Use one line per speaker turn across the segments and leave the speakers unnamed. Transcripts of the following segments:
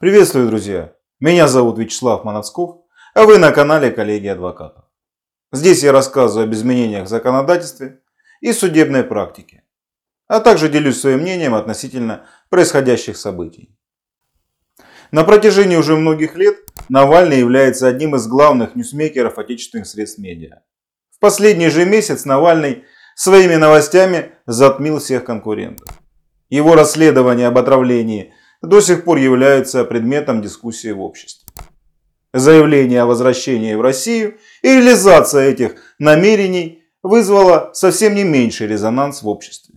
Приветствую, друзья! Меня зовут Вячеслав Мановсков, а вы на канале Коллеги Адвокатов. Здесь я рассказываю об изменениях в законодательстве и судебной практике, а также делюсь своим мнением относительно происходящих событий. На протяжении уже многих лет Навальный является одним из главных ньюсмейкеров отечественных средств медиа. В последний же месяц Навальный своими новостями затмил всех конкурентов. Его расследование об отравлении до сих пор является предметом дискуссии в обществе. Заявление о возвращении в Россию и реализация этих намерений вызвала совсем не меньший резонанс в обществе.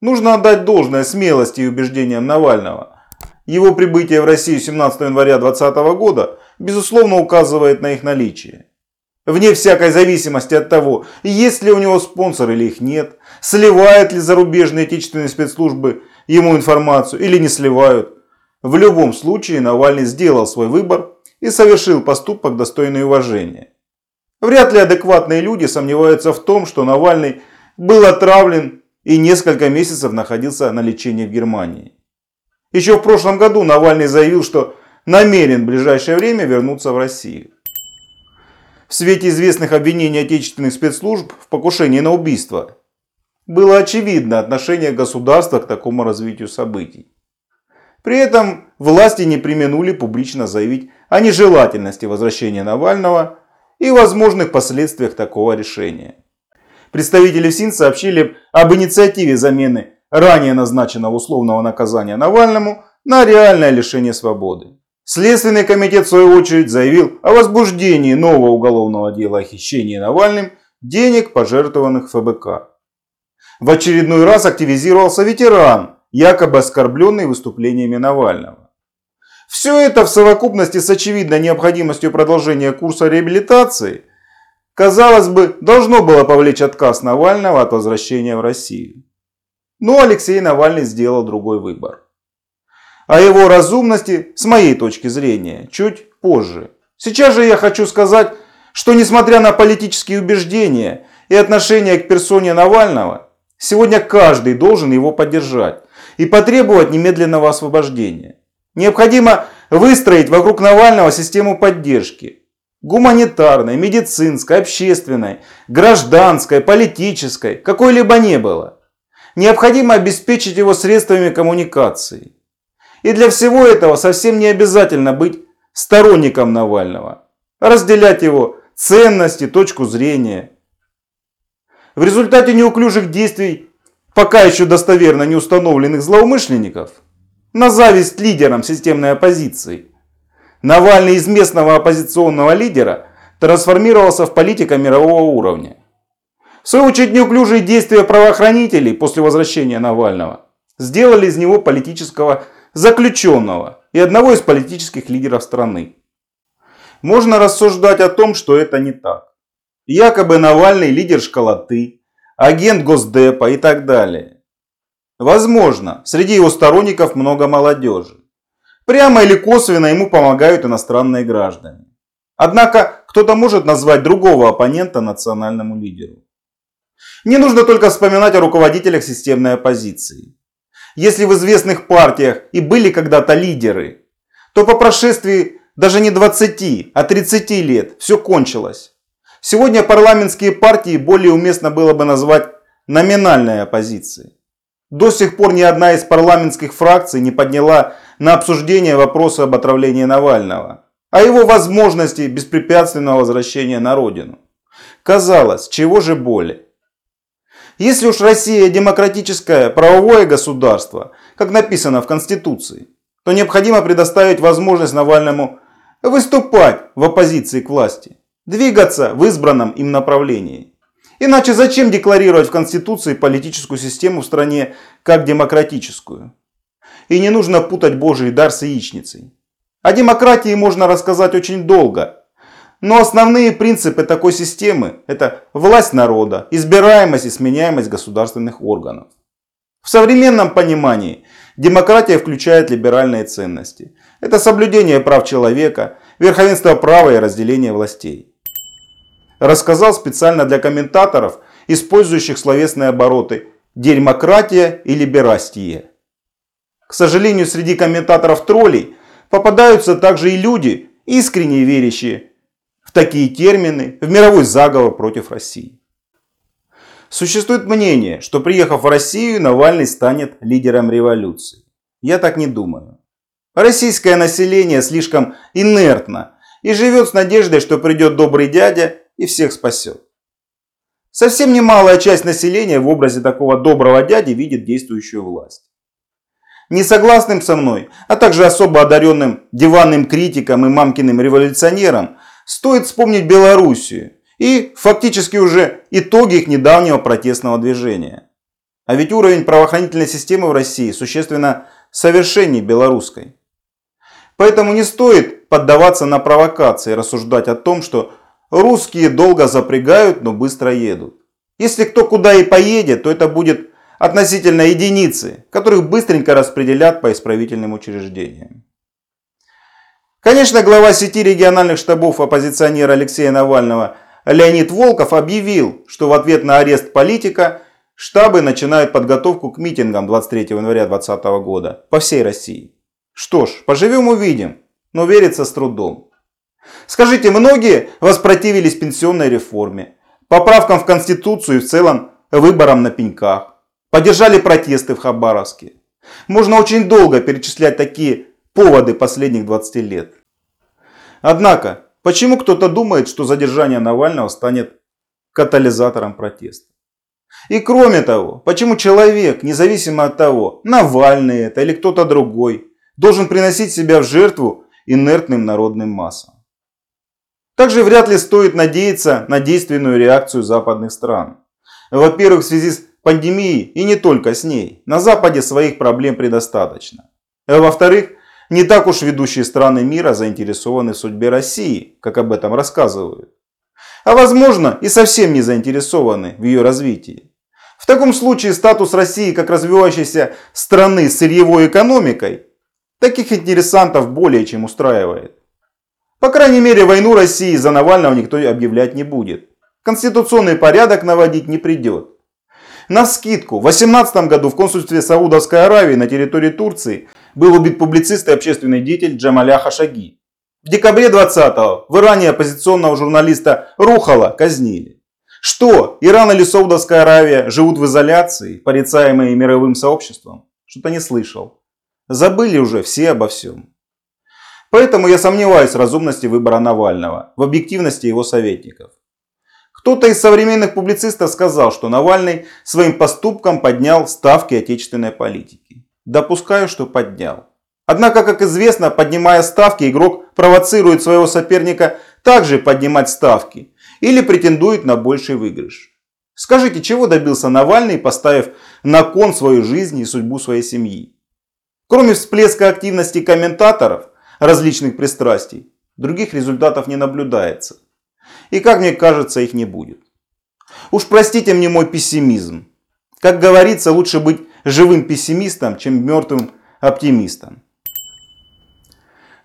Нужно отдать должное смелости и убеждениям Навального. Его прибытие в Россию 17 января 2020 года безусловно указывает на их наличие. Вне всякой зависимости от того, есть ли у него спонсор или их нет, сливают ли зарубежные отечественные спецслужбы ему информацию или не сливают. В любом случае Навальный сделал свой выбор и совершил поступок достойный уважения. Вряд ли адекватные люди сомневаются в том, что Навальный был отравлен и несколько месяцев находился на лечении в Германии. Еще в прошлом году Навальный заявил, что намерен в ближайшее время вернуться в Россию. В свете известных обвинений отечественных спецслужб в покушении на убийство было очевидно отношение государства к такому развитию событий. При этом власти не применули публично заявить о нежелательности возвращения Навального и возможных последствиях такого решения. Представители ФСИН сообщили об инициативе замены ранее назначенного условного наказания Навальному на реальное лишение свободы. Следственный комитет в свою очередь заявил о возбуждении нового уголовного дела о хищении Навальным денег, пожертвованных ФБК. В очередной раз активизировался ветеран, якобы оскорбленный выступлениями Навального. Все это в совокупности с очевидной необходимостью продолжения курса реабилитации, казалось бы, должно было повлечь отказ Навального от возвращения в Россию. Но Алексей Навальный сделал другой выбор. О его разумности, с моей точки зрения, чуть позже. Сейчас же я хочу сказать, что несмотря на политические убеждения и отношение к персоне Навального, сегодня каждый должен его поддержать и потребовать немедленного освобождения. Необходимо выстроить вокруг Навального систему поддержки. Гуманитарной, медицинской, общественной, гражданской, политической, какой-либо не было. Необходимо обеспечить его средствами коммуникации. И для всего этого совсем не обязательно быть сторонником Навального, разделять его ценности, точку зрения. В результате неуклюжих действий пока еще достоверно не установленных злоумышленников, на зависть лидерам системной оппозиции, Навальный из местного оппозиционного лидера трансформировался в политика мирового уровня. В свою очередь неуклюжие действия правоохранителей после возвращения Навального сделали из него политического заключенного и одного из политических лидеров страны. Можно рассуждать о том, что это не так. Якобы Навальный лидер школоты, агент Госдепа и так далее. Возможно, среди его сторонников много молодежи. Прямо или косвенно ему помогают иностранные граждане. Однако кто-то может назвать другого оппонента национальному лидеру. Не нужно только вспоминать о руководителях системной оппозиции. Если в известных партиях и были когда-то лидеры, то по прошествии даже не 20, а 30 лет все кончилось. Сегодня парламентские партии более уместно было бы назвать номинальной оппозицией. До сих пор ни одна из парламентских фракций не подняла на обсуждение вопроса об отравлении Навального, о его возможности беспрепятственного возвращения на родину. Казалось, чего же более? Если уж Россия демократическое правовое государство, как написано в Конституции, то необходимо предоставить возможность Навальному выступать в оппозиции к власти, двигаться в избранном им направлении. Иначе зачем декларировать в Конституции политическую систему в стране как демократическую? И не нужно путать Божий дар с яичницей. О демократии можно рассказать очень долго, но основные принципы такой системы – это власть народа, избираемость и сменяемость государственных органов. В современном понимании демократия включает либеральные ценности. Это соблюдение прав человека, верховенство права и разделение властей. Рассказал специально для комментаторов, использующих словесные обороты «дерьмократия» и «либерастия». К сожалению, среди комментаторов троллей попадаются также и люди, искренне верящие в такие термины, в мировой заговор против России. Существует мнение, что приехав в Россию, Навальный станет лидером революции. Я так не думаю. Российское население слишком инертно и живет с надеждой, что придет добрый дядя и всех спасет. Совсем немалая часть населения в образе такого доброго дяди видит действующую власть. Несогласным со мной, а также особо одаренным диванным критикам и мамкиным революционерам стоит вспомнить Белоруссию и фактически уже итоги их недавнего протестного движения. А ведь уровень правоохранительной системы в России существенно совершеннее белорусской. Поэтому не стоит поддаваться на провокации и рассуждать о том, что русские долго запрягают, но быстро едут. Если кто куда и поедет, то это будет относительно единицы, которых быстренько распределят по исправительным учреждениям. Конечно, глава сети региональных штабов оппозиционера Алексея Навального Леонид Волков объявил, что в ответ на арест политика штабы начинают подготовку к митингам 23 января 2020 года по всей России. Что ж, поживем увидим, но верится с трудом. Скажите, многие воспротивились пенсионной реформе, поправкам в Конституцию и в целом выборам на пеньках, поддержали протесты в Хабаровске. Можно очень долго перечислять такие поводы последних 20 лет. Однако, Почему кто-то думает, что задержание Навального станет катализатором протеста? И кроме того, почему человек, независимо от того, Навальный это или кто-то другой, должен приносить себя в жертву инертным народным массам? Также вряд ли стоит надеяться на действенную реакцию западных стран. Во-первых, в связи с пандемией и не только с ней, на Западе своих проблем предостаточно. Во-вторых, не так уж ведущие страны мира заинтересованы в судьбе России, как об этом рассказывают. А возможно и совсем не заинтересованы в ее развитии. В таком случае статус России как развивающейся страны с сырьевой экономикой таких интересантов более чем устраивает. По крайней мере войну России за Навального никто объявлять не будет. Конституционный порядок наводить не придет. На скидку, в 2018 году в консульстве Саудовской Аравии на территории Турции был убит публицист и общественный деятель Джамаля Хашаги. В декабре 20-го в Иране оппозиционного журналиста Рухала казнили. Что, Иран или Саудовская Аравия живут в изоляции, порицаемые мировым сообществом? Что-то не слышал. Забыли уже все обо всем. Поэтому я сомневаюсь в разумности выбора Навального, в объективности его советников. Кто-то из современных публицистов сказал, что Навальный своим поступком поднял ставки отечественной политики. Допускаю, что поднял. Однако, как известно, поднимая ставки, игрок провоцирует своего соперника также поднимать ставки или претендует на больший выигрыш. Скажите, чего добился Навальный, поставив на кон свою жизнь и судьбу своей семьи? Кроме всплеска активности комментаторов различных пристрастий, других результатов не наблюдается. И как мне кажется, их не будет. Уж простите мне мой пессимизм. Как говорится, лучше быть живым пессимистом, чем мертвым оптимистом.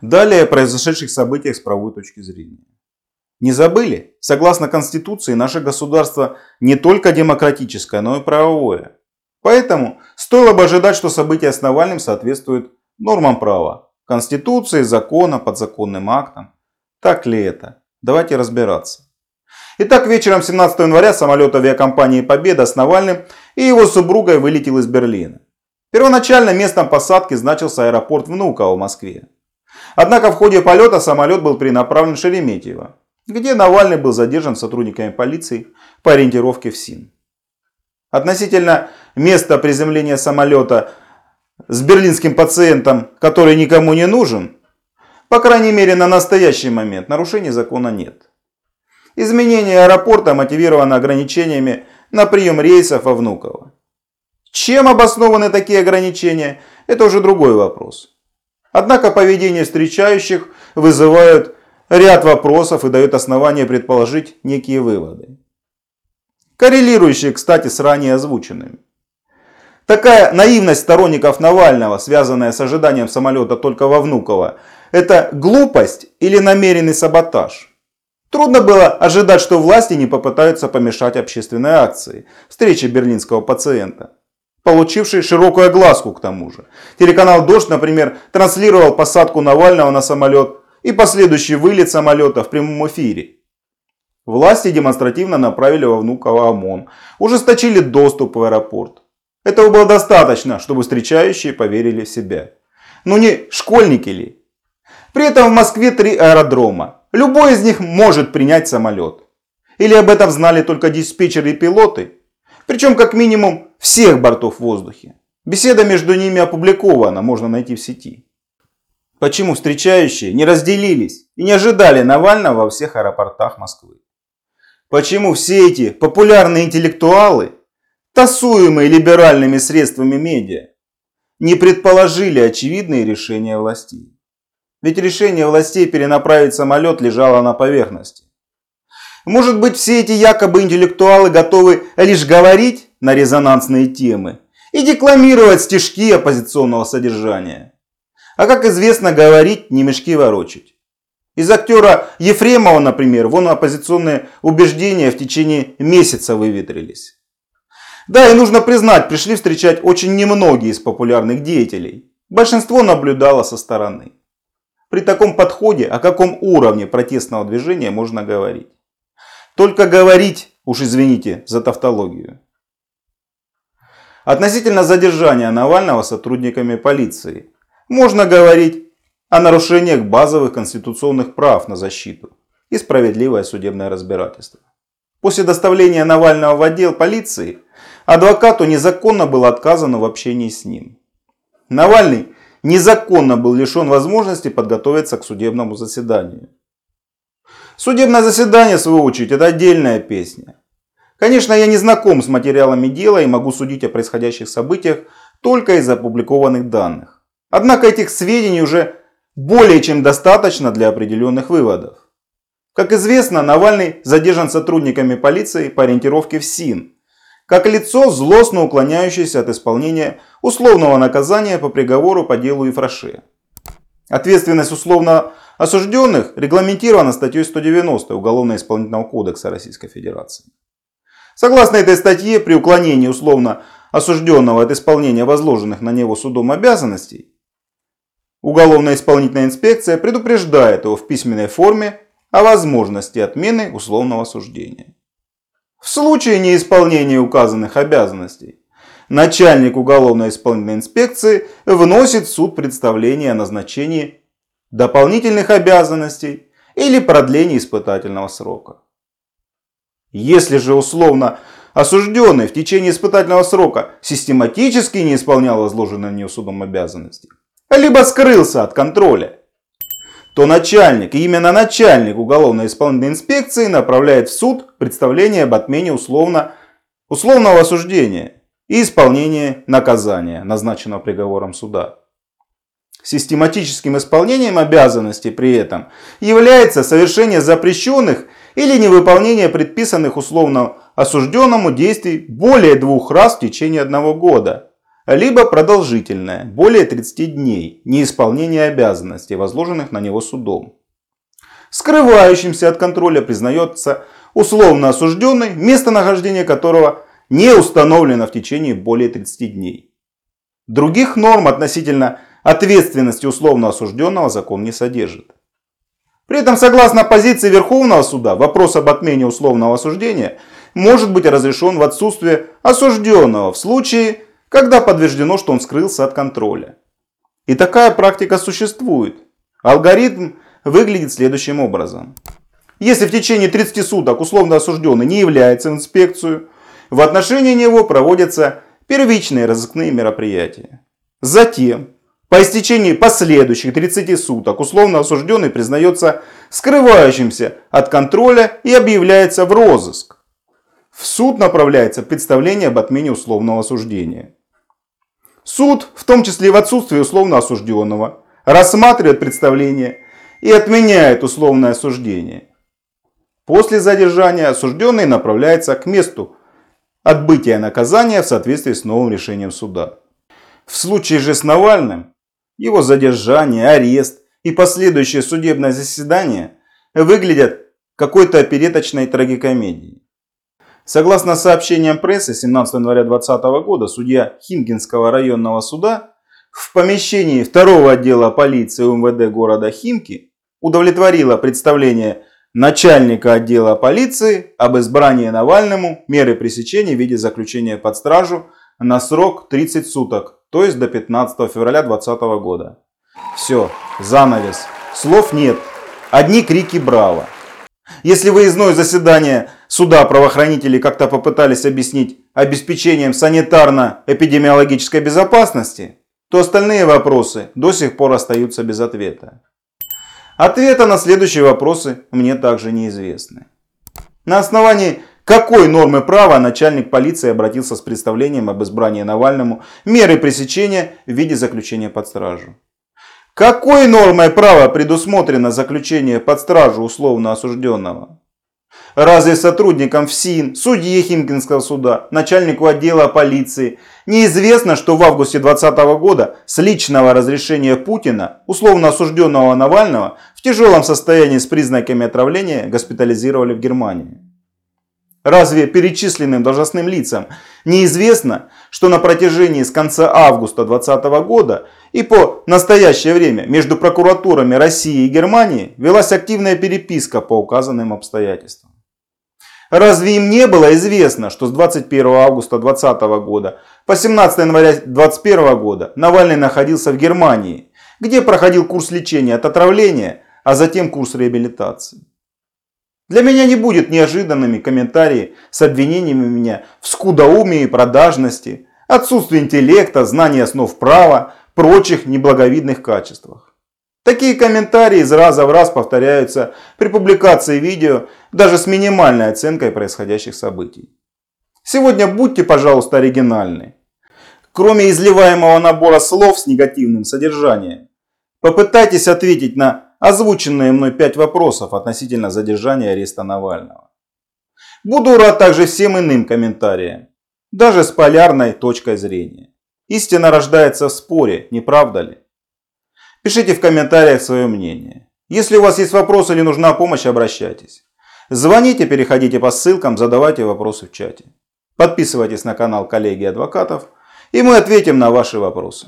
Далее о произошедших событиях с правовой точки зрения. Не забыли? Согласно Конституции, наше государство не только демократическое, но и правовое. Поэтому стоило бы ожидать, что события с Навальным соответствуют нормам права, Конституции, закона, подзаконным актам. Так ли это? Давайте разбираться. Итак, вечером 17 января самолет авиакомпании «Победа» с Навальным и его супругой вылетел из Берлина. Первоначально местом посадки значился аэропорт Внуково в Москве. Однако в ходе полета самолет был перенаправлен в Шереметьево, где Навальный был задержан сотрудниками полиции по ориентировке в СИН. Относительно места приземления самолета с берлинским пациентом, который никому не нужен, по крайней мере, на настоящий момент нарушений закона нет. Изменение аэропорта мотивировано ограничениями на прием рейсов во Внуково. Чем обоснованы такие ограничения, это уже другой вопрос. Однако поведение встречающих вызывает ряд вопросов и дает основания предположить некие выводы. Коррелирующие, кстати, с ранее озвученными. Такая наивность сторонников Навального, связанная с ожиданием самолета только во Внуково, это глупость или намеренный саботаж? Трудно было ожидать, что власти не попытаются помешать общественной акции, встрече берлинского пациента. получивший широкую огласку к тому же. Телеканал «Дождь», например, транслировал посадку Навального на самолет и последующий вылет самолета в прямом эфире. Власти демонстративно направили во Внуково ОМОН, ужесточили доступ в аэропорт. Этого было достаточно, чтобы встречающие поверили в себя. Но не школьники ли? При этом в Москве три аэродрома. Любой из них может принять самолет. Или об этом знали только диспетчеры и пилоты? Причем как минимум всех бортов в воздухе. Беседа между ними опубликована, можно найти в сети. Почему встречающие не разделились и не ожидали Навального во всех аэропортах Москвы? Почему все эти популярные интеллектуалы, тасуемые либеральными средствами медиа, не предположили очевидные решения властей? Ведь решение властей перенаправить самолет лежало на поверхности. Может быть, все эти якобы интеллектуалы готовы лишь говорить на резонансные темы и декламировать стишки оппозиционного содержания. А как известно, говорить не мешки ворочать. Из актера Ефремова, например, вон оппозиционные убеждения в течение месяца выветрились. Да, и нужно признать, пришли встречать очень немногие из популярных деятелей. Большинство наблюдало со стороны. При таком подходе о каком уровне протестного движения можно говорить? Только говорить, уж извините за тавтологию. Относительно задержания Навального сотрудниками полиции можно говорить о нарушениях базовых конституционных прав на защиту и справедливое судебное разбирательство. После доставления Навального в отдел полиции адвокату незаконно было отказано в общении с ним. Навальный незаконно был лишен возможности подготовиться к судебному заседанию. Судебное заседание, в свою очередь, это отдельная песня. Конечно, я не знаком с материалами дела и могу судить о происходящих событиях только из опубликованных данных. Однако этих сведений уже более чем достаточно для определенных выводов. Как известно, Навальный задержан сотрудниками полиции по ориентировке в СИН, как лицо, злостно уклоняющееся от исполнения условного наказания по приговору по делу Ефраше. Ответственность условно осужденных регламентирована статьей 190 Уголовно-исполнительного кодекса Российской Федерации. Согласно этой статье, при уклонении условно осужденного от исполнения возложенных на него судом обязанностей, Уголовно-исполнительная инспекция предупреждает его в письменной форме о возможности отмены условного суждения. В случае неисполнения указанных обязанностей начальник уголовно-исполнительной инспекции вносит в суд представление о назначении дополнительных обязанностей или продлении испытательного срока. Если же условно осужденный в течение испытательного срока систематически не исполнял возложенные на него судом обязанности, либо скрылся от контроля, то начальник, и именно начальник уголовно-исполнительной инспекции направляет в суд представление об отмене условно, условного осуждения и исполнения наказания, назначенного приговором суда. Систематическим исполнением обязанностей при этом является совершение запрещенных или невыполнение предписанных условно осужденному действий более двух раз в течение одного года – либо продолжительное, более 30 дней, неисполнение обязанностей, возложенных на него судом. Скрывающимся от контроля признается условно осужденный, местонахождение которого не установлено в течение более 30 дней. Других норм относительно ответственности условно осужденного закон не содержит. При этом, согласно позиции Верховного суда, вопрос об отмене условного осуждения может быть разрешен в отсутствие осужденного в случае когда подтверждено, что он скрылся от контроля. И такая практика существует. Алгоритм выглядит следующим образом. Если в течение 30 суток условно осужденный не является в инспекцию, в отношении него проводятся первичные разыскные мероприятия. Затем, по истечении последующих 30 суток, условно осужденный признается скрывающимся от контроля и объявляется в розыск. В суд направляется представление об отмене условного осуждения. Суд, в том числе в отсутствии условно осужденного, рассматривает представление и отменяет условное осуждение. После задержания осужденный направляется к месту отбытия наказания в соответствии с новым решением суда. В случае же с Навальным, его задержание, арест и последующее судебное заседание выглядят какой-то опереточной трагикомедией. Согласно сообщениям прессы, 17 января 2020 года судья Химкинского районного суда в помещении второго отдела полиции УМВД города Химки удовлетворила представление начальника отдела полиции об избрании Навальному меры пресечения в виде заключения под стражу на срок 30 суток, то есть до 15 февраля 2020 года. Все, занавес. Слов нет. Одни крики «Браво!». Если выездное заседание суда правоохранители как-то попытались объяснить обеспечением санитарно-эпидемиологической безопасности, то остальные вопросы до сих пор остаются без ответа. Ответа на следующие вопросы мне также неизвестны. На основании какой нормы права начальник полиции обратился с представлением об избрании Навальному меры пресечения в виде заключения под стражу? Какой нормой права предусмотрено заключение под стражу условно осужденного? Разве сотрудникам ФСИН, судье Химкинского суда, начальнику отдела полиции неизвестно, что в августе 2020 года с личного разрешения Путина, условно осужденного Навального, в тяжелом состоянии с признаками отравления госпитализировали в Германии? Разве перечисленным должностным лицам неизвестно, что на протяжении с конца августа 2020 года и по настоящее время между прокуратурами России и Германии велась активная переписка по указанным обстоятельствам? Разве им не было известно, что с 21 августа 2020 года по 17 января 2021 года Навальный находился в Германии, где проходил курс лечения от отравления, а затем курс реабилитации? Для меня не будет неожиданными комментарии с обвинениями меня в скудоумии продажности, отсутствии интеллекта, знания основ права, прочих неблаговидных качествах. Такие комментарии из раза в раз повторяются при публикации видео даже с минимальной оценкой происходящих событий. Сегодня будьте, пожалуйста, оригинальны. Кроме изливаемого набора слов с негативным содержанием, попытайтесь ответить на озвученные мной пять вопросов относительно задержания ареста Навального. Буду рад также всем иным комментариям, даже с полярной точкой зрения. Истина рождается в споре, не правда ли? Пишите в комментариях свое мнение. Если у вас есть вопросы или нужна помощь, обращайтесь. Звоните, переходите по ссылкам, задавайте вопросы в чате. Подписывайтесь на канал коллеги адвокатов, и мы ответим на ваши вопросы.